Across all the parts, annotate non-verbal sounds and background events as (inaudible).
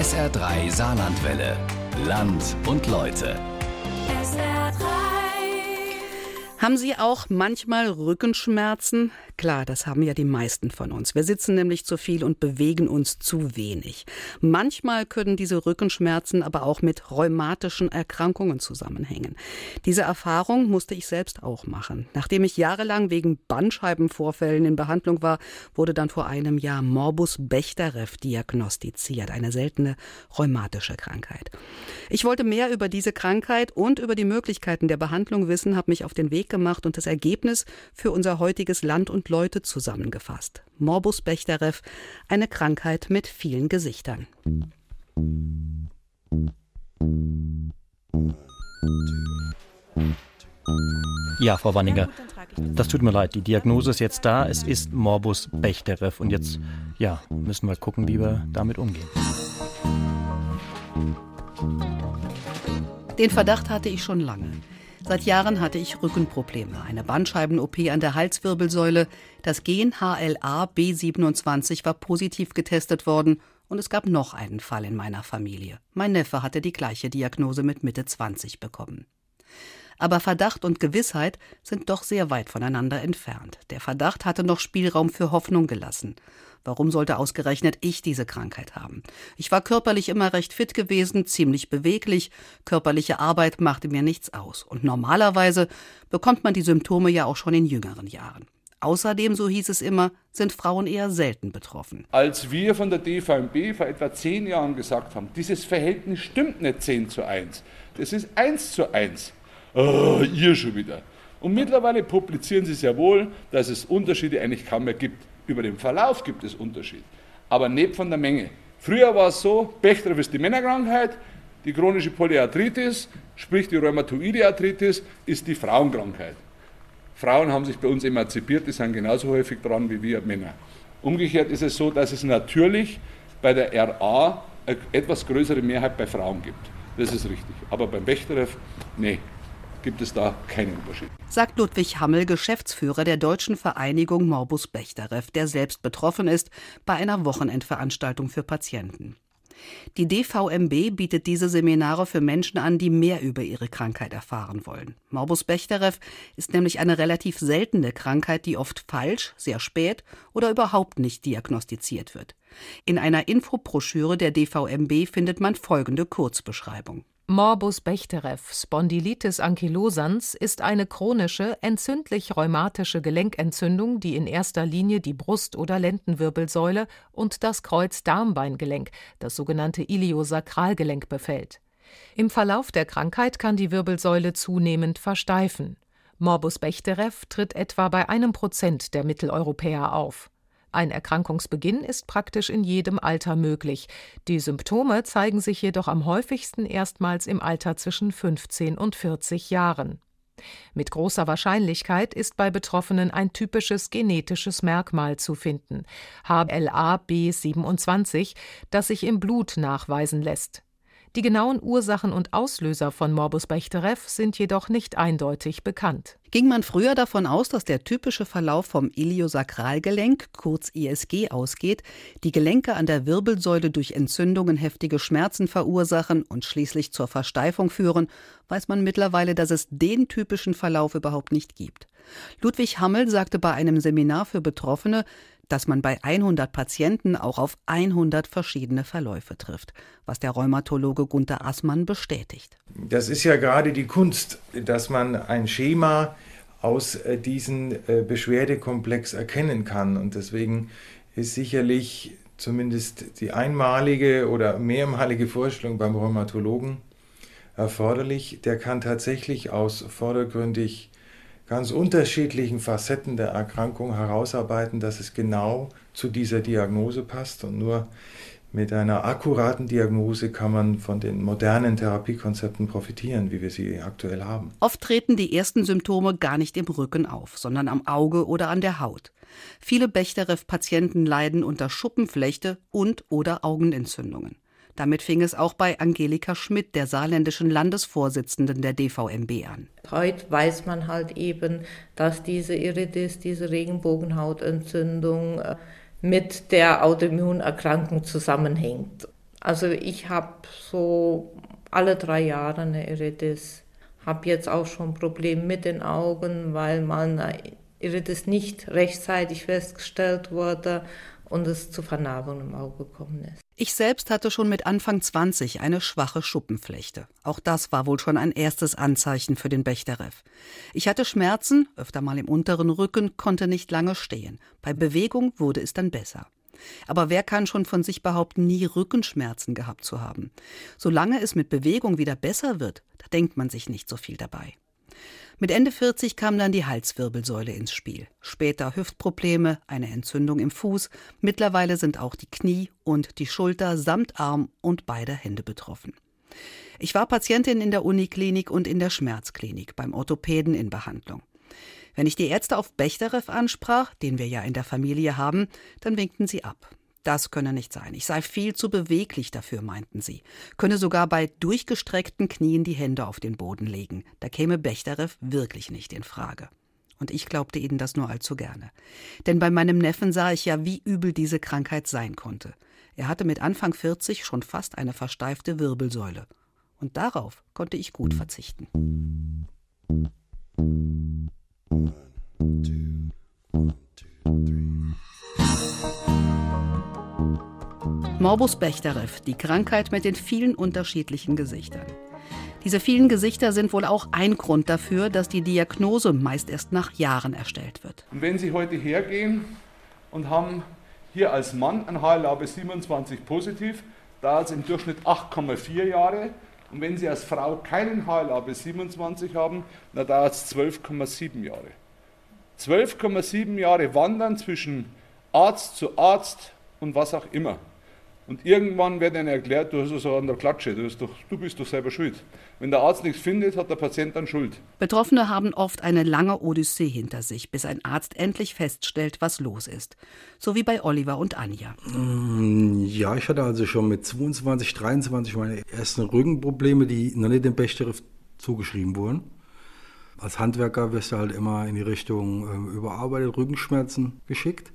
SR3 Saarlandwelle. Land und Leute. SR3. Haben Sie auch manchmal Rückenschmerzen? Klar, das haben ja die meisten von uns. Wir sitzen nämlich zu viel und bewegen uns zu wenig. Manchmal können diese Rückenschmerzen aber auch mit rheumatischen Erkrankungen zusammenhängen. Diese Erfahrung musste ich selbst auch machen. Nachdem ich jahrelang wegen Bandscheibenvorfällen in Behandlung war, wurde dann vor einem Jahr Morbus Bechterew diagnostiziert, eine seltene rheumatische Krankheit. Ich wollte mehr über diese Krankheit und über die Möglichkeiten der Behandlung wissen, habe mich auf den Weg gemacht und das Ergebnis für unser heutiges Land und Leute zusammengefasst. Morbus Bechterew, eine Krankheit mit vielen Gesichtern. Ja, Frau Wanninger, das tut mir leid. Die Diagnose ist jetzt da. Es ist Morbus Bechterew. Und jetzt, ja, müssen wir gucken, wie wir damit umgehen. Den Verdacht hatte ich schon lange. Seit Jahren hatte ich Rückenprobleme, eine Bandscheiben-OP an der Halswirbelsäule. Das Gen HLA B27 war positiv getestet worden und es gab noch einen Fall in meiner Familie. Mein Neffe hatte die gleiche Diagnose mit Mitte 20 bekommen. Aber Verdacht und Gewissheit sind doch sehr weit voneinander entfernt. Der Verdacht hatte noch Spielraum für Hoffnung gelassen. Warum sollte ausgerechnet ich diese Krankheit haben? Ich war körperlich immer recht fit gewesen, ziemlich beweglich, körperliche Arbeit machte mir nichts aus. Und normalerweise bekommt man die Symptome ja auch schon in jüngeren Jahren. Außerdem, so hieß es immer, sind Frauen eher selten betroffen. Als wir von der DVMB vor etwa zehn Jahren gesagt haben, dieses Verhältnis stimmt nicht 10 zu 1, das ist 1 zu 1. Oh, ihr schon wieder. Und mittlerweile publizieren sie sehr wohl, dass es Unterschiede eigentlich kaum mehr gibt. Über den Verlauf gibt es Unterschied, aber nicht von der Menge. Früher war es so, Bechterew ist die Männerkrankheit, die chronische Polyarthritis, sprich die rheumatoide Arthritis, ist die Frauenkrankheit. Frauen haben sich bei uns emanzipiert, die sind genauso häufig dran wie wir Männer. Umgekehrt ist es so, dass es natürlich bei der RA eine etwas größere Mehrheit bei Frauen gibt. Das ist richtig. Aber beim Bechterew, nee, gibt es da keinen Unterschied. Sagt Ludwig Hammel, Geschäftsführer der Deutschen Vereinigung Morbus Bechterew, der selbst betroffen ist bei einer Wochenendveranstaltung für Patienten. Die DVMB bietet diese Seminare für Menschen an, die mehr über ihre Krankheit erfahren wollen. Morbus Bechterew ist nämlich eine relativ seltene Krankheit, die oft falsch, sehr spät oder überhaupt nicht diagnostiziert wird. In einer Infobroschüre der DVMB findet man folgende Kurzbeschreibung. Morbus Bechterew, Spondylitis ankylosans, ist eine chronische, entzündlich-rheumatische Gelenkentzündung, die in erster Linie die Brust- oder Lendenwirbelsäule und das Kreuz-Darm-Beingelenk, das sogenannte Iliosakralgelenk, befällt. Im Verlauf der Krankheit kann die Wirbelsäule zunehmend versteifen. Morbus Bechterew tritt etwa bei einem Prozent der Mitteleuropäer auf. Ein Erkrankungsbeginn ist praktisch in jedem Alter möglich. Die Symptome zeigen sich jedoch am häufigsten erstmals im Alter zwischen 15 und 40 Jahren. Mit großer Wahrscheinlichkeit ist bei Betroffenen ein typisches genetisches Merkmal zu finden, HLA-B27, das sich im Blut nachweisen lässt. Die genauen Ursachen und Auslöser von Morbus Bechterew sind jedoch nicht eindeutig bekannt. Ging man früher davon aus, dass der typische Verlauf vom Iliosakralgelenk, kurz ISG, ausgeht, die Gelenke an der Wirbelsäule durch Entzündungen heftige Schmerzen verursachen und schließlich zur Versteifung führen, weiß man mittlerweile, dass es den typischen Verlauf überhaupt nicht gibt. Ludwig Hammel sagte bei einem Seminar für Betroffene, dass man bei 100 Patienten auch auf 100 verschiedene Verläufe trifft, was der Rheumatologe Gunther Assmann bestätigt. Das ist ja gerade die Kunst, dass man ein Schema aus äh, diesem äh, Beschwerdekomplex erkennen kann. Und deswegen ist sicherlich zumindest die einmalige oder mehrmalige Vorstellung beim Rheumatologen erforderlich. Der kann tatsächlich aus vordergründig ganz unterschiedlichen Facetten der Erkrankung herausarbeiten, dass es genau zu dieser Diagnose passt. Und nur mit einer akkuraten Diagnose kann man von den modernen Therapiekonzepten profitieren, wie wir sie aktuell haben. Oft treten die ersten Symptome gar nicht im Rücken auf, sondern am Auge oder an der Haut. Viele Bechterew-Patienten leiden unter Schuppenflechte und oder Augenentzündungen. Damit fing es auch bei Angelika Schmidt, der saarländischen Landesvorsitzenden der DVMB an. Heute weiß man halt eben, dass diese Iridis, diese Regenbogenhautentzündung äh, mit der Autoimmunerkrankung zusammenhängt. Also ich habe so alle drei Jahre eine Iritis. Habe jetzt auch schon Probleme mit den Augen, weil meine Iritis nicht rechtzeitig festgestellt wurde und es zu Vernarbung im Auge gekommen ist. Ich selbst hatte schon mit Anfang 20 eine schwache Schuppenflechte. Auch das war wohl schon ein erstes Anzeichen für den Bechterew. Ich hatte Schmerzen, öfter mal im unteren Rücken, konnte nicht lange stehen. Bei Bewegung wurde es dann besser. Aber wer kann schon von sich behaupten, nie Rückenschmerzen gehabt zu haben? Solange es mit Bewegung wieder besser wird, da denkt man sich nicht so viel dabei. Mit Ende 40 kam dann die Halswirbelsäule ins Spiel. Später Hüftprobleme, eine Entzündung im Fuß. Mittlerweile sind auch die Knie und die Schulter samt Arm und beide Hände betroffen. Ich war Patientin in der Uniklinik und in der Schmerzklinik beim Orthopäden in Behandlung. Wenn ich die Ärzte auf Bechterew ansprach, den wir ja in der Familie haben, dann winkten sie ab. Das könne nicht sein. Ich sei viel zu beweglich dafür, meinten sie. Könne sogar bei durchgestreckten Knien die Hände auf den Boden legen. Da käme Bechterew wirklich nicht in Frage. Und ich glaubte ihnen das nur allzu gerne. Denn bei meinem Neffen sah ich ja, wie übel diese Krankheit sein konnte. Er hatte mit Anfang 40 schon fast eine versteifte Wirbelsäule. Und darauf konnte ich gut verzichten. Morbus Bechterew, die Krankheit mit den vielen unterschiedlichen Gesichtern. Diese vielen Gesichter sind wohl auch ein Grund dafür, dass die Diagnose meist erst nach Jahren erstellt wird. Und wenn Sie heute hergehen und haben hier als Mann ein HLA 27 positiv, dauert es im Durchschnitt 8,4 Jahre. Und wenn Sie als Frau keinen HLA 27 haben, dann dauert es 12,7 Jahre. 12,7 Jahre wandern zwischen Arzt zu Arzt und was auch immer. Und irgendwann wird ihnen erklärt, du hast es an der Klatsche, du bist, doch, du bist doch selber schuld. Wenn der Arzt nichts findet, hat der Patient dann Schuld. Betroffene haben oft eine lange Odyssee hinter sich, bis ein Arzt endlich feststellt, was los ist. So wie bei Oliver und Anja. Mm, ja, ich hatte also schon mit 22, 23 meine ersten Rückenprobleme, die noch nicht dem Bechterew zugeschrieben wurden. Als Handwerker wirst du halt immer in die Richtung äh, überarbeitet Rückenschmerzen geschickt.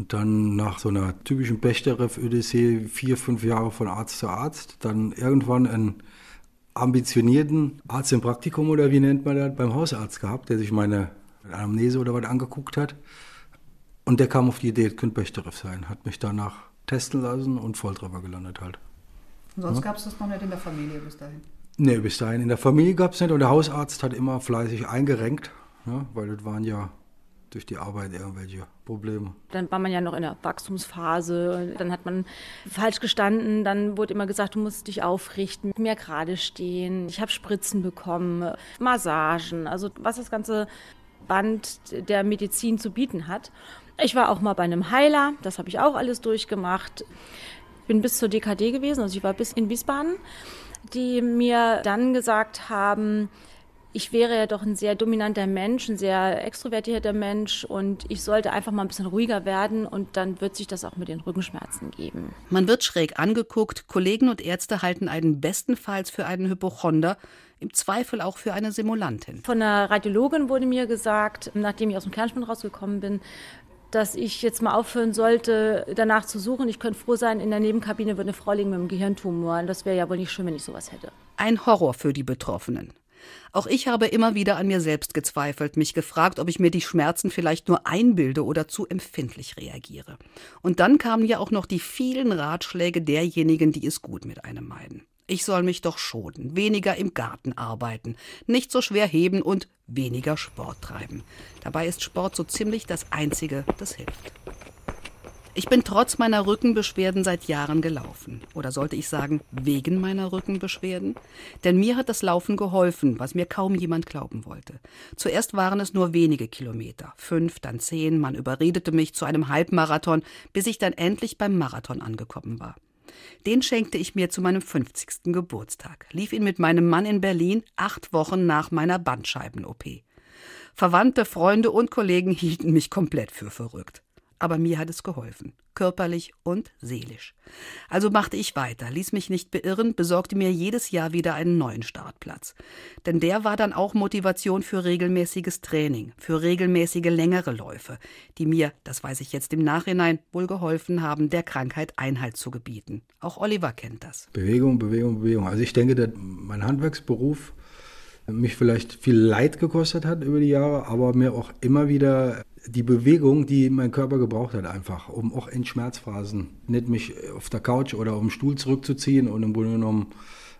Und dann nach so einer typischen Bechterew-Odyssee vier, fünf Jahre von Arzt zu Arzt, dann irgendwann einen ambitionierten Arzt im Praktikum oder wie nennt man das, beim Hausarzt gehabt, der sich meine Anamnese oder was angeguckt hat. Und der kam auf die Idee, es könnte Bechterew sein, hat mich danach testen lassen und Volltreffer gelandet halt. Und sonst ja. gab es das noch nicht in der Familie bis dahin? Nee, bis dahin in der Familie gab es nicht und der Hausarzt hat immer fleißig eingerenkt, ja, weil das waren ja durch die Arbeit irgendwelche Probleme. Dann war man ja noch in der Wachstumsphase, dann hat man falsch gestanden, dann wurde immer gesagt, du musst dich aufrichten, mehr gerade stehen. Ich habe Spritzen bekommen, Massagen, also was das ganze Band der Medizin zu bieten hat. Ich war auch mal bei einem Heiler, das habe ich auch alles durchgemacht. Bin bis zur DKD gewesen, also ich war bis in Wiesbaden, die mir dann gesagt haben, ich wäre ja doch ein sehr dominanter Mensch, ein sehr extrovertierter Mensch und ich sollte einfach mal ein bisschen ruhiger werden und dann wird sich das auch mit den Rückenschmerzen geben. Man wird schräg angeguckt, Kollegen und Ärzte halten einen bestenfalls für einen Hypochonder, im Zweifel auch für eine Simulantin. Von einer Radiologin wurde mir gesagt, nachdem ich aus dem Kernspin rausgekommen bin, dass ich jetzt mal aufhören sollte, danach zu suchen. Ich könnte froh sein, in der Nebenkabine würde eine Frau liegen mit einem Gehirntumor. Das wäre ja wohl nicht schön, wenn ich sowas hätte. Ein Horror für die Betroffenen. Auch ich habe immer wieder an mir selbst gezweifelt, mich gefragt, ob ich mir die Schmerzen vielleicht nur einbilde oder zu empfindlich reagiere. Und dann kamen ja auch noch die vielen Ratschläge derjenigen, die es gut mit einem meiden. Ich soll mich doch schonen, weniger im Garten arbeiten, nicht so schwer heben und weniger Sport treiben. Dabei ist Sport so ziemlich das Einzige, das hilft. Ich bin trotz meiner Rückenbeschwerden seit Jahren gelaufen. Oder sollte ich sagen, wegen meiner Rückenbeschwerden? Denn mir hat das Laufen geholfen, was mir kaum jemand glauben wollte. Zuerst waren es nur wenige Kilometer. Fünf, dann zehn. Man überredete mich zu einem Halbmarathon, bis ich dann endlich beim Marathon angekommen war. Den schenkte ich mir zu meinem 50. Geburtstag, lief ihn mit meinem Mann in Berlin acht Wochen nach meiner Bandscheiben-OP. Verwandte, Freunde und Kollegen hielten mich komplett für verrückt. Aber mir hat es geholfen, körperlich und seelisch. Also machte ich weiter, ließ mich nicht beirren, besorgte mir jedes Jahr wieder einen neuen Startplatz. Denn der war dann auch Motivation für regelmäßiges Training, für regelmäßige längere Läufe, die mir, das weiß ich jetzt im Nachhinein, wohl geholfen haben, der Krankheit Einhalt zu gebieten. Auch Oliver kennt das. Bewegung, Bewegung, Bewegung. Also ich denke, dass mein Handwerksberuf mich vielleicht viel Leid gekostet hat über die Jahre, aber mir auch immer wieder die Bewegung, die mein Körper gebraucht hat, einfach, um auch in Schmerzphasen nicht mich auf der Couch oder auf dem Stuhl zurückzuziehen und im Grunde genommen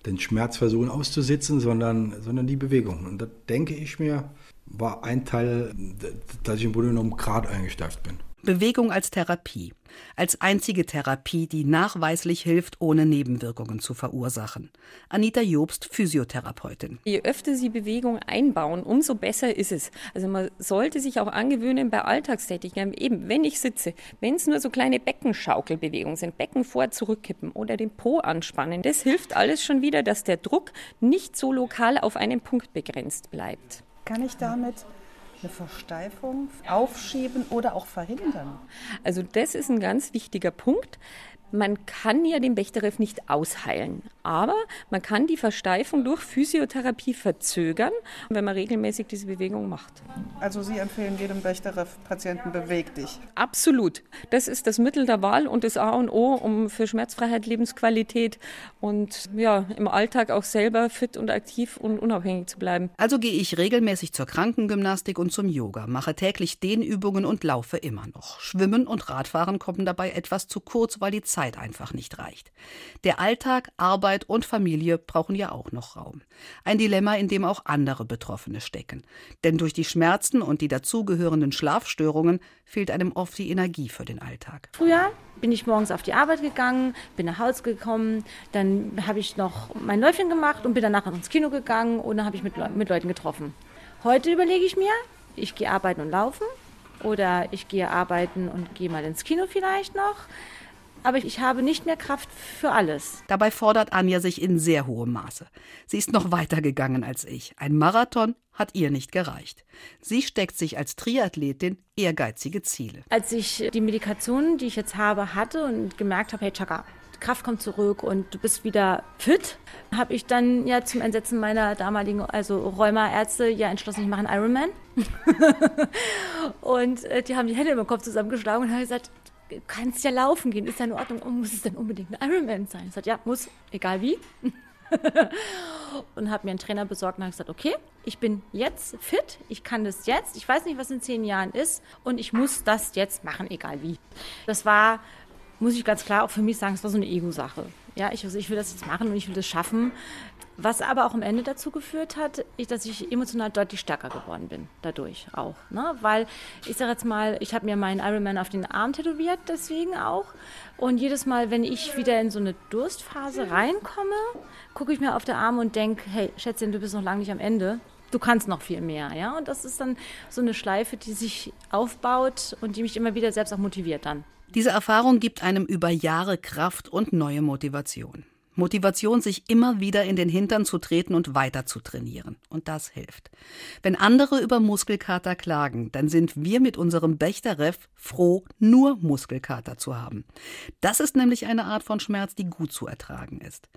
den Schmerz versuchen auszusitzen, sondern, sondern die Bewegung. Und da denke ich mir, war ein Teil, dass ich im Grunde genommen gerade eingesteift bin. Bewegung als Therapie. Als einzige Therapie, die nachweislich hilft, ohne Nebenwirkungen zu verursachen. Anita Jobst, Physiotherapeutin. Je öfter Sie Bewegung einbauen, umso besser ist es. Also man sollte sich auch angewöhnen bei Alltagstätigkeiten, eben wenn ich sitze, wenn es nur so kleine Beckenschaukelbewegungen sind, Becken vor, zurückkippen oder den Po anspannen, das hilft alles schon wieder, dass der Druck nicht so lokal auf einen Punkt begrenzt bleibt. Kann ich damit eine Versteifung aufschieben oder auch verhindern? Also das ist ein ganz wichtiger Punkt. Man kann ja den Bechterew nicht ausheilen, aber man kann die Versteifung durch Physiotherapie verzögern, wenn man regelmäßig diese Bewegung macht. Also Sie empfehlen jedem Bechterew-Patienten, beweg dich. Absolut. Das ist das Mittel der Wahl und das A und O, um für Schmerzfreiheit, Lebensqualität und ja, im Alltag auch selber fit und aktiv und unabhängig zu bleiben. Also gehe ich regelmäßig zur Krankengymnastik und zum Yoga, mache täglich Dehnübungen und laufe immer noch. Schwimmen und Radfahren kommen dabei etwas zu kurz, weil die Zeit Zeit einfach nicht reicht. Der Alltag, Arbeit und Familie brauchen ja auch noch Raum. Ein Dilemma, in dem auch andere Betroffene stecken. Denn durch die Schmerzen und die dazugehörenden Schlafstörungen fehlt einem oft die Energie für den Alltag. Früher bin ich morgens auf die Arbeit gegangen, bin nach Hause gekommen, dann habe ich noch mein Läufchen gemacht und bin danach ins Kino gegangen und dann habe ich mit, mit Leuten getroffen. Heute überlege ich mir, ich gehe arbeiten und laufen oder ich gehe arbeiten und gehe mal ins Kino vielleicht noch aber ich habe nicht mehr Kraft für alles. Dabei fordert Anja sich in sehr hohem Maße. Sie ist noch weiter gegangen als ich. Ein Marathon hat ihr nicht gereicht. Sie steckt sich als Triathletin ehrgeizige Ziele. Als ich die Medikationen, die ich jetzt habe, hatte und gemerkt habe, hey Chaka, Kraft kommt zurück und du bist wieder fit, habe ich dann ja zum Entsetzen meiner damaligen, also Rheumaärzte, ja entschlossen, ich mache einen Ironman. (laughs) und äh, die haben die Hände im Kopf zusammengeschlagen und haben gesagt, kannst ja laufen gehen, ist ja in Ordnung. Und muss es denn unbedingt ein Ironman sein? Ich sagte, ja, muss, egal wie. (laughs) und habe mir einen Trainer besorgt und habe gesagt, okay, ich bin jetzt fit, ich kann das jetzt, ich weiß nicht, was in zehn Jahren ist und ich muss das jetzt machen, egal wie. Das war, muss ich ganz klar auch für mich sagen, es war so eine Ego-Sache. Ja, ich, also ich will das jetzt machen und ich will das schaffen. Was aber auch am Ende dazu geführt hat, ist, dass ich emotional deutlich stärker geworden bin, dadurch auch. Ne? Weil ich sage jetzt mal, ich habe mir meinen Ironman auf den Arm tätowiert, deswegen auch. Und jedes Mal, wenn ich wieder in so eine Durstphase reinkomme, gucke ich mir auf den Arm und denke, hey, Schätzchen, du bist noch lange nicht am Ende. Du kannst noch viel mehr, ja. Und das ist dann so eine Schleife, die sich aufbaut und die mich immer wieder selbst auch motiviert dann. Diese Erfahrung gibt einem über Jahre Kraft und neue Motivation. Motivation, sich immer wieder in den Hintern zu treten und weiter zu trainieren. Und das hilft. Wenn andere über Muskelkater klagen, dann sind wir mit unserem Bechterew froh, nur Muskelkater zu haben. Das ist nämlich eine Art von Schmerz, die gut zu ertragen ist.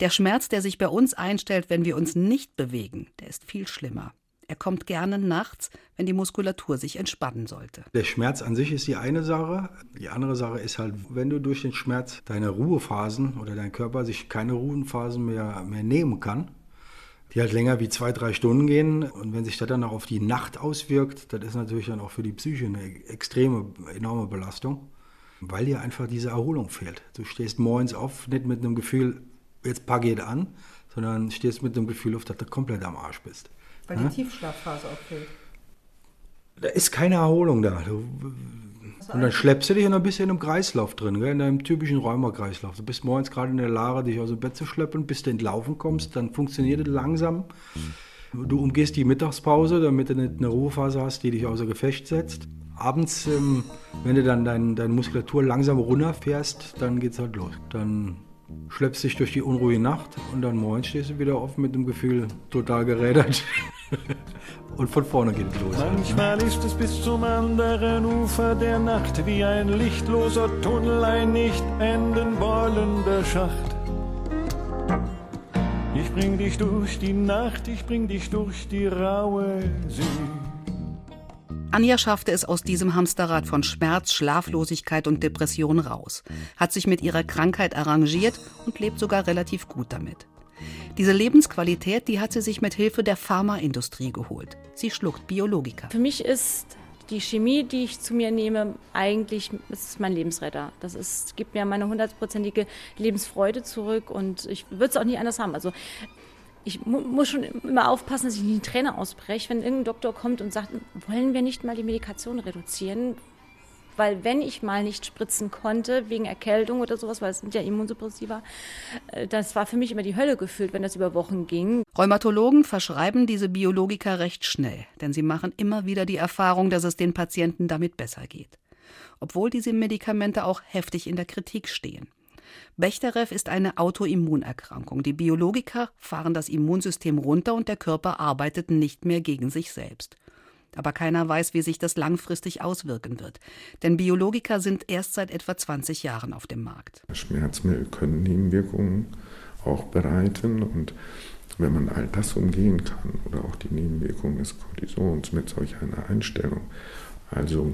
Der Schmerz, der sich bei uns einstellt, wenn wir uns nicht bewegen, der ist viel schlimmer. Er kommt gerne nachts, wenn die Muskulatur sich entspannen sollte. Der Schmerz an sich ist die eine Sache. Die andere Sache ist halt, wenn du durch den Schmerz deine Ruhephasen oder dein Körper sich keine Ruhephasen mehr, mehr nehmen kann, die halt länger wie zwei, drei Stunden gehen. Und wenn sich das dann auch auf die Nacht auswirkt, das ist natürlich dann auch für die Psyche eine extreme, enorme Belastung, weil dir einfach diese Erholung fehlt. Du stehst morgens auf, nicht mit einem Gefühl, jetzt paar geht an, sondern stehst mit dem Gefühl auf, dass du komplett am Arsch bist. Weil die Tiefschlafphase auch fehlt. Da ist keine Erholung da. Du, und dann schleppst du dich und dann bist du in einem Kreislauf drin, gell? in einem typischen Rheumakreislauf. Du bist morgens gerade in der Lage, dich aus dem Bett zu schleppen, bis du entlaufen kommst, dann funktioniert es langsam. Du umgehst die Mittagspause, damit du nicht eine Ruhephase hast, die dich außer Gefecht setzt. Abends, ähm, wenn du dann dein, deine Muskulatur langsam runterfährst, dann geht's halt los. Dann schleppst dich durch die unruhige Nacht und dann morgens stehst du wieder auf mit dem Gefühl, total gerädert. (laughs) und von vorne geht es los. Manchmal ist es bis zum anderen Ufer der Nacht wie ein lichtloser Tunnel, ein nicht enden wollender Schacht. Ich bring dich durch die Nacht, ich bring dich durch die raue See. Anja schaffte es aus diesem Hamsterrad von Schmerz, Schlaflosigkeit und Depression raus, hat sich mit ihrer Krankheit arrangiert und lebt sogar relativ gut damit. Diese Lebensqualität, die hat sie sich mit Hilfe der Pharmaindustrie geholt. Sie schluckt Biologika. Für mich ist die Chemie, die ich zu mir nehme, eigentlich ist mein Lebensretter. Das ist, gibt mir meine hundertprozentige Lebensfreude zurück und ich würde es auch nie anders haben. Also ich mu muss schon immer aufpassen, dass ich nicht die Träne ausbreche, wenn irgendein Doktor kommt und sagt, wollen wir nicht mal die Medikation reduzieren? Weil wenn ich mal nicht spritzen konnte, wegen Erkältung oder sowas, weil es sind ja Immunsuppressiva, äh, das war für mich immer die Hölle gefühlt, wenn das über Wochen ging. Rheumatologen verschreiben diese Biologika recht schnell, denn sie machen immer wieder die Erfahrung, dass es den Patienten damit besser geht. Obwohl diese Medikamente auch heftig in der Kritik stehen. Bechterew ist eine Autoimmunerkrankung. Die Biologiker fahren das Immunsystem runter und der Körper arbeitet nicht mehr gegen sich selbst. Aber keiner weiß, wie sich das langfristig auswirken wird. Denn Biologiker sind erst seit etwa 20 Jahren auf dem Markt. Schmerzmittel können Nebenwirkungen auch bereiten und wenn man all das umgehen kann oder auch die Nebenwirkungen des Cortisons mit solch einer Einstellung, also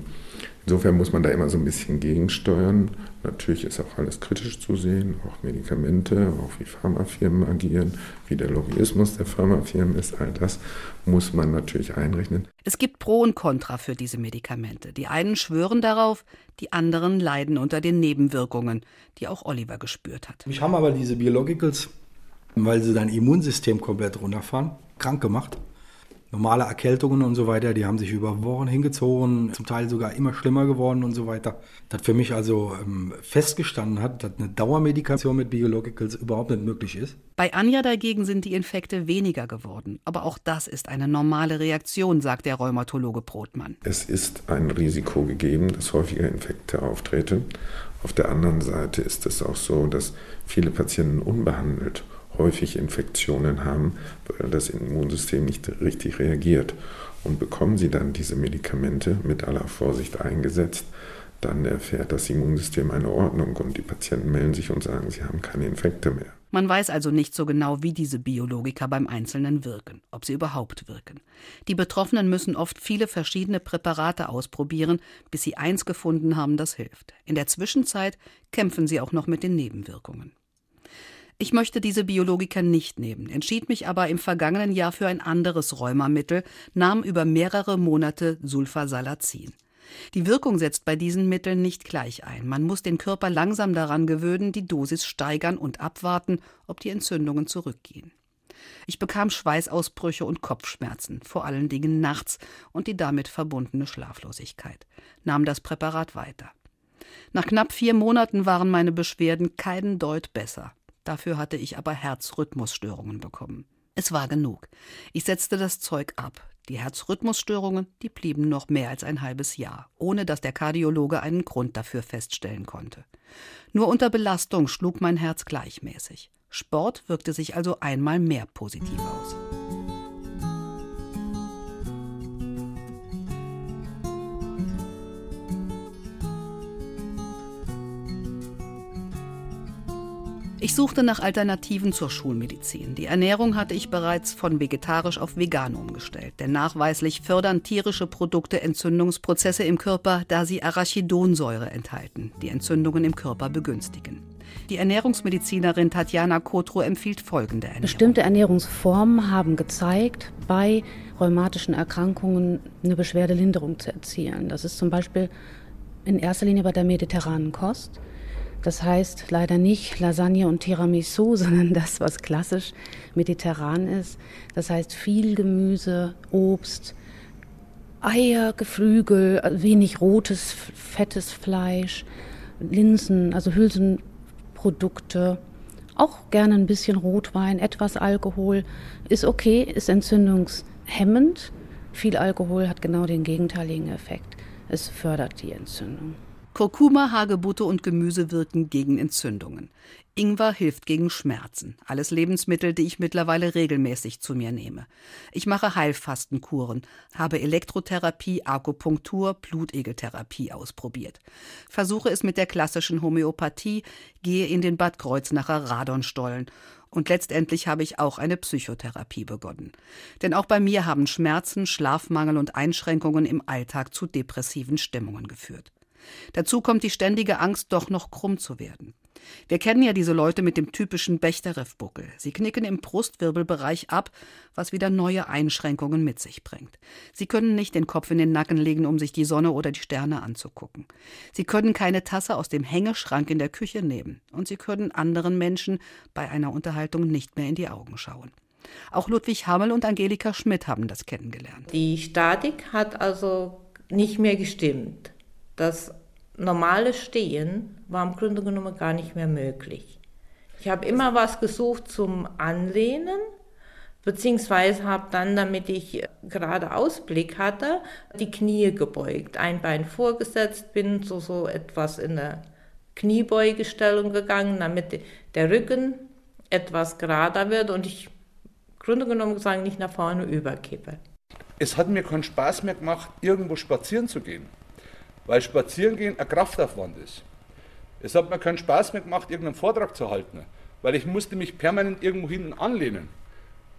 insofern muss man da immer so ein bisschen gegensteuern. Natürlich ist auch alles kritisch zu sehen, auch Medikamente, auch wie Pharmafirmen agieren, wie der Lobbyismus der Pharmafirmen ist, all das muss man natürlich einrechnen. Es gibt Pro und Contra für diese Medikamente. Die einen schwören darauf, die anderen leiden unter den Nebenwirkungen, die auch Oliver gespürt hat. Mich haben aber diese Biologicals, weil sie dein Immunsystem komplett runterfahren, krank gemacht normale Erkältungen und so weiter, die haben sich über Wochen hingezogen, zum Teil sogar immer schlimmer geworden und so weiter. Das für mich also ähm, festgestanden hat, dass eine Dauermedikation mit Biologicals überhaupt nicht möglich ist. Bei Anja dagegen sind die Infekte weniger geworden. Aber auch das ist eine normale Reaktion, sagt der Rheumatologe Brotmann. Es ist ein Risiko gegeben, dass häufiger Infekte auftreten. Auf der anderen Seite ist es auch so, dass viele Patienten unbehandelt häufig Infektionen haben, weil das Immunsystem nicht richtig reagiert. Und bekommen sie dann diese Medikamente mit aller Vorsicht eingesetzt, dann erfährt das Immunsystem eine Ordnung und die Patienten melden sich und sagen, sie haben keine Infekte mehr. Man weiß also nicht so genau, wie diese Biologika beim Einzelnen wirken, ob sie überhaupt wirken. Die Betroffenen müssen oft viele verschiedene Präparate ausprobieren, bis sie eins gefunden haben, das hilft. In der Zwischenzeit kämpfen sie auch noch mit den Nebenwirkungen. Ich möchte diese Biologika nicht nehmen, entschied mich aber im vergangenen Jahr für ein anderes Rheumamittel, nahm über mehrere Monate Sulfasalazin. Die Wirkung setzt bei diesen Mitteln nicht gleich ein. Man muss den Körper langsam daran gewöhnen, die Dosis steigern und abwarten, ob die Entzündungen zurückgehen. Ich bekam Schweißausbrüche und Kopfschmerzen, vor allen Dingen nachts und die damit verbundene Schlaflosigkeit. Nahm das Präparat weiter. Nach knapp vier Monaten waren meine Beschwerden keinen Deut besser. Dafür hatte ich aber Herzrhythmusstörungen bekommen. Es war genug. Ich setzte das Zeug ab. Die Herzrhythmusstörungen, die blieben noch mehr als ein halbes Jahr, ohne dass der Kardiologe einen Grund dafür feststellen konnte. Nur unter Belastung schlug mein Herz gleichmäßig. Sport wirkte sich also einmal mehr positiv aus. Ich suchte nach Alternativen zur Schulmedizin. Die Ernährung hatte ich bereits von vegetarisch auf vegan umgestellt, denn nachweislich fördern tierische Produkte Entzündungsprozesse im Körper, da sie Arachidonsäure enthalten, die Entzündungen im Körper begünstigen. Die Ernährungsmedizinerin Tatjana Kotro empfiehlt folgende Ernährung. Bestimmte Ernährungsformen haben gezeigt, bei rheumatischen Erkrankungen eine Beschwerdelinderung zu erzielen. Das ist zum Beispiel in erster Linie bei der mediterranen Kost. Das heißt leider nicht Lasagne und Tiramisu, (laughs) sondern das, was klassisch mediterran ist. Das heißt viel Gemüse, Obst, Eier, Geflügel, wenig rotes, fettes Fleisch, Linsen, also Hülsenprodukte, auch gerne ein bisschen Rotwein, etwas Alkohol. Ist okay, ist entzündungshemmend. Viel Alkohol hat genau den gegenteiligen Effekt. Es fördert die Entzündung. Kurkuma, Hagebutte und Gemüse wirken gegen Entzündungen. Ingwer hilft gegen Schmerzen. Alles Lebensmittel, die ich mittlerweile regelmäßig zu mir nehme. Ich mache Heilfastenkuren, habe Elektrotherapie, Akupunktur, Blutegeltherapie ausprobiert. Versuche es mit der klassischen Homöopathie, gehe in den Bad Kreuznacher Radonstollen und letztendlich habe ich auch eine Psychotherapie begonnen. Denn auch bei mir haben Schmerzen, Schlafmangel und Einschränkungen im Alltag zu depressiven Stimmungen geführt. Dazu kommt die ständige Angst, doch noch krumm zu werden. Wir kennen ja diese Leute mit dem typischen Bechterew-Buckel. Sie knicken im Brustwirbelbereich ab, was wieder neue Einschränkungen mit sich bringt. Sie können nicht den Kopf in den Nacken legen, um sich die Sonne oder die Sterne anzugucken. Sie können keine Tasse aus dem Hängeschrank in der Küche nehmen. Und sie können anderen Menschen bei einer Unterhaltung nicht mehr in die Augen schauen. Auch Ludwig Hammel und Angelika Schmidt haben das kennengelernt. Die Statik hat also nicht mehr gestimmt. Das normale Stehen war im Grunde genommen gar nicht mehr möglich. Ich habe immer was gesucht zum Anlehnen, beziehungsweise habe dann, damit ich gerade Ausblick hatte, die Knie gebeugt, ein Bein vorgesetzt, bin so, so etwas in der Kniebeugestellung gegangen, damit der Rücken etwas gerader wird und ich, im Grunde genommen gesagt, nicht nach vorne überkippe. Es hat mir keinen Spaß mehr gemacht, irgendwo spazieren zu gehen weil Spazierengehen ein Kraftaufwand ist. Es hat mir keinen Spaß mehr gemacht, irgendeinen Vortrag zu halten, weil ich musste mich permanent irgendwo hinten anlehnen.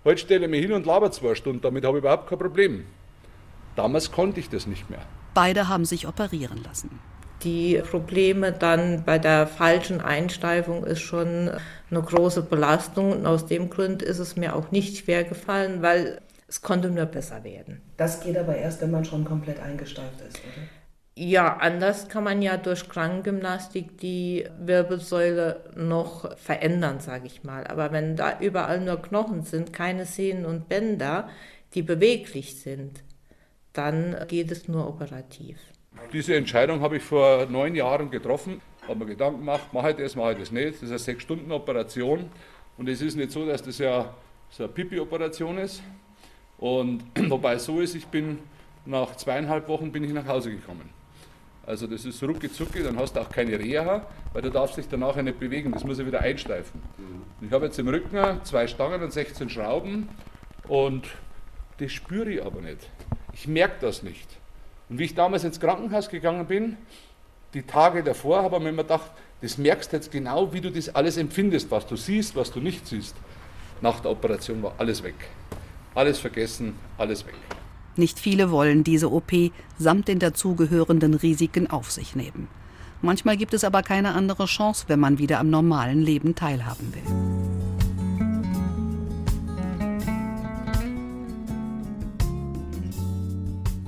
Heute stelle ich mich hin und laber zwei Stunden, damit habe ich überhaupt kein Problem. Damals konnte ich das nicht mehr. Beide haben sich operieren lassen. Die Probleme dann bei der falschen Einsteifung ist schon eine große Belastung und aus dem Grund ist es mir auch nicht schwer gefallen, weil es konnte nur besser werden. Das geht aber erst, wenn man schon komplett eingesteift ist, oder? Ja, anders kann man ja durch Krankengymnastik die Wirbelsäule noch verändern, sage ich mal. Aber wenn da überall nur Knochen sind, keine Sehnen und Bänder, die beweglich sind, dann geht es nur operativ. Diese Entscheidung habe ich vor neun Jahren getroffen. Habe mir Gedanken gemacht, mache ich das, mache ich das nicht. Das ist eine Sechs-Stunden-Operation. Und es ist nicht so, dass das ja so eine Pipi-Operation ist. Und (clears throat) wobei es so ist, ich bin nach zweieinhalb Wochen bin ich nach Hause gekommen. Also das ist rucki zucki, dann hast du auch keine Reha, weil du darfst dich danach nicht bewegen, das muss ja wieder einsteifen. Mhm. Ich habe jetzt im Rücken zwei Stangen und 16 Schrauben und das spüre ich aber nicht. Ich merke das nicht. Und wie ich damals ins Krankenhaus gegangen bin, die Tage davor, habe ich mir immer gedacht, das merkst du jetzt genau, wie du das alles empfindest, was du siehst, was du nicht siehst. Nach der Operation war alles weg. Alles vergessen, alles weg. Nicht viele wollen diese OP samt den dazugehörenden Risiken auf sich nehmen. Manchmal gibt es aber keine andere Chance, wenn man wieder am normalen Leben teilhaben will.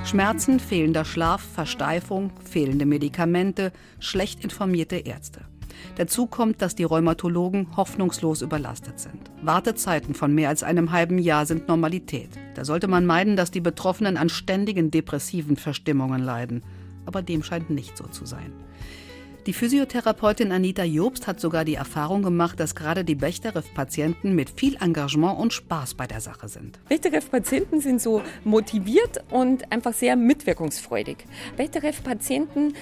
Schmerzen, fehlender Schlaf, Versteifung, fehlende Medikamente, schlecht informierte Ärzte. Dazu kommt, dass die Rheumatologen hoffnungslos überlastet sind. Wartezeiten von mehr als einem halben Jahr sind Normalität. Da sollte man meiden, dass die Betroffenen an ständigen depressiven Verstimmungen leiden. Aber dem scheint nicht so zu sein. Die Physiotherapeutin Anita Jobst hat sogar die Erfahrung gemacht, dass gerade die Bechterew-Patienten mit viel Engagement und Spaß bei der Sache sind. Bechterew-Patienten sind so motiviert und einfach sehr mitwirkungsfreudig. Bechterew-Patienten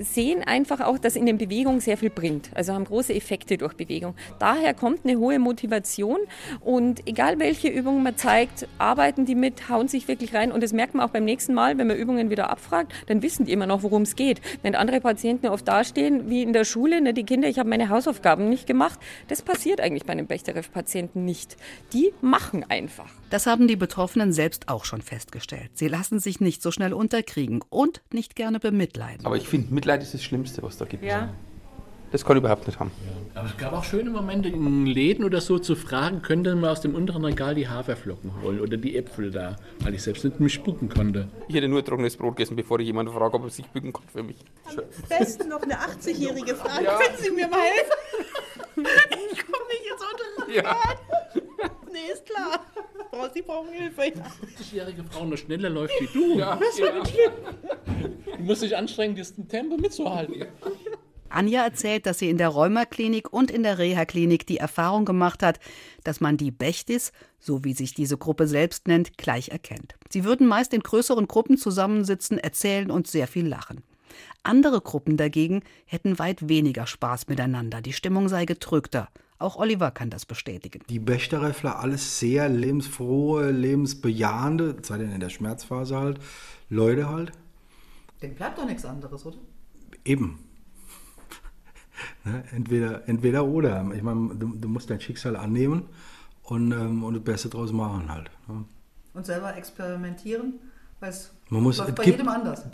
sehen einfach auch, dass ihnen Bewegung sehr viel bringt. Also haben große Effekte durch Bewegung. Daher kommt eine hohe Motivation und egal welche Übungen man zeigt, arbeiten die mit, hauen sich wirklich rein und das merkt man auch beim nächsten Mal, wenn man Übungen wieder abfragt, dann wissen die immer noch, worum es geht. Wenn andere Patienten oft dastehen, wie in der Schule, ne, die Kinder, ich habe meine Hausaufgaben nicht gemacht. Das passiert eigentlich bei einem Bechterew-Patienten nicht. Die machen einfach. Das haben die Betroffenen selbst auch schon festgestellt. Sie lassen sich nicht so schnell unterkriegen und nicht gerne bemitleiden. Aber ich finde, Mitleid ist das Schlimmste, was da gibt. Ja. Das kann ich überhaupt nicht haben. Ja. Aber es gab auch schöne Momente in Läden oder so zu fragen, könnte man aus dem unteren Regal die Haferflocken holen oder die Äpfel da, weil ich selbst nicht mich bücken konnte. Ich hätte nur trockenes Brot gegessen, bevor ich jemanden frage, ob er sich bücken kann für mich. Am besten noch eine 80-Jährige Frage. Ja. Können Sie mir mal helfen? (laughs) ich komme nicht ins untere Regal. Ja. Nee, ist klar. Sie brauchen Hilfe. 80-jährige Frau noch schneller läuft wie du. Ja. Ja. Du musst dich anstrengen, das Tempo mitzuhalten. Anja erzählt, dass sie in der Rheumaklinik und in der Reha-Klinik die Erfahrung gemacht hat, dass man die Bechtis, so wie sich diese Gruppe selbst nennt, gleich erkennt. Sie würden meist in größeren Gruppen zusammensitzen, erzählen und sehr viel lachen. Andere Gruppen dagegen hätten weit weniger Spaß miteinander, die Stimmung sei gedrückter. Auch Oliver kann das bestätigen. Die Bechteräffler, alles sehr lebensfrohe, lebensbejahende, sei denn in der Schmerzphase halt, Leute halt. Dem bleibt doch nichts anderes, oder? Eben. Ne, entweder, entweder oder. Ich meine, du, du musst dein Schicksal annehmen und, ähm, und das Beste draus machen halt. Ne? Und selber experimentieren, weil es Man muss, läuft bei gibt- jedem anders.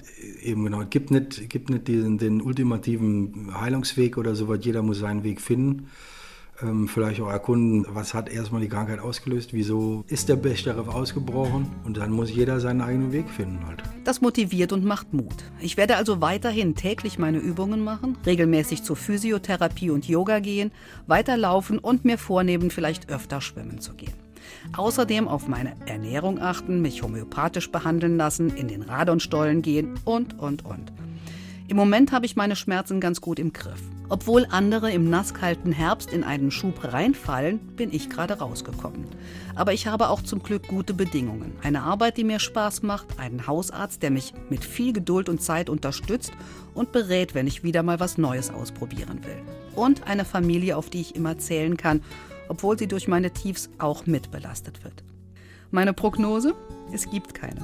Eben genau. Es gibt nicht, gibt nicht diesen, den ultimativen Heilungsweg oder so was. Jeder muss seinen Weg finden. Ähm, vielleicht auch erkunden, was hat erstmal die Krankheit ausgelöst, wieso ist der Bechterew ausgebrochen und dann muss jeder seinen eigenen Weg finden halt. Das motiviert und macht Mut. Ich werde also weiterhin täglich meine Übungen machen, regelmäßig zur Physiotherapie und Yoga gehen, weiterlaufen und mir vornehmen, vielleicht öfter schwimmen zu gehen. Außerdem auf meine Ernährung achten, mich homöopathisch behandeln lassen, in den Radonstollen gehen und, und, und. Im Moment habe ich meine Schmerzen ganz gut im Griff. Obwohl andere im nasskalten Herbst in einen Schub reinfallen, bin ich gerade rausgekommen. Aber ich habe auch zum Glück gute Bedingungen. Eine Arbeit, die mir Spaß macht, einen Hausarzt, der mich mit viel Geduld und Zeit unterstützt und berät, wenn ich wieder mal was Neues ausprobieren will. Und eine Familie, auf die ich immer zählen kann, obwohl sie durch meine Tiefs auch mitbelastet wird. Meine Prognose? Es gibt keine.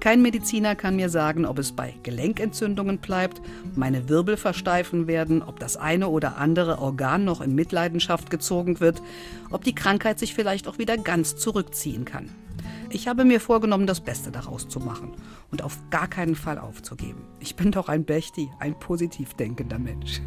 Kein Mediziner kann mir sagen, ob es bei Gelenkentzündungen bleibt, meine Wirbel versteifen werden, ob das eine oder andere Organ noch in Mitleidenschaft gezogen wird, ob die Krankheit sich vielleicht auch wieder ganz zurückziehen kann. Ich habe mir vorgenommen, das Beste daraus zu machen und auf gar keinen Fall aufzugeben. Ich bin doch ein Bechti, ein positiv denkender Mensch.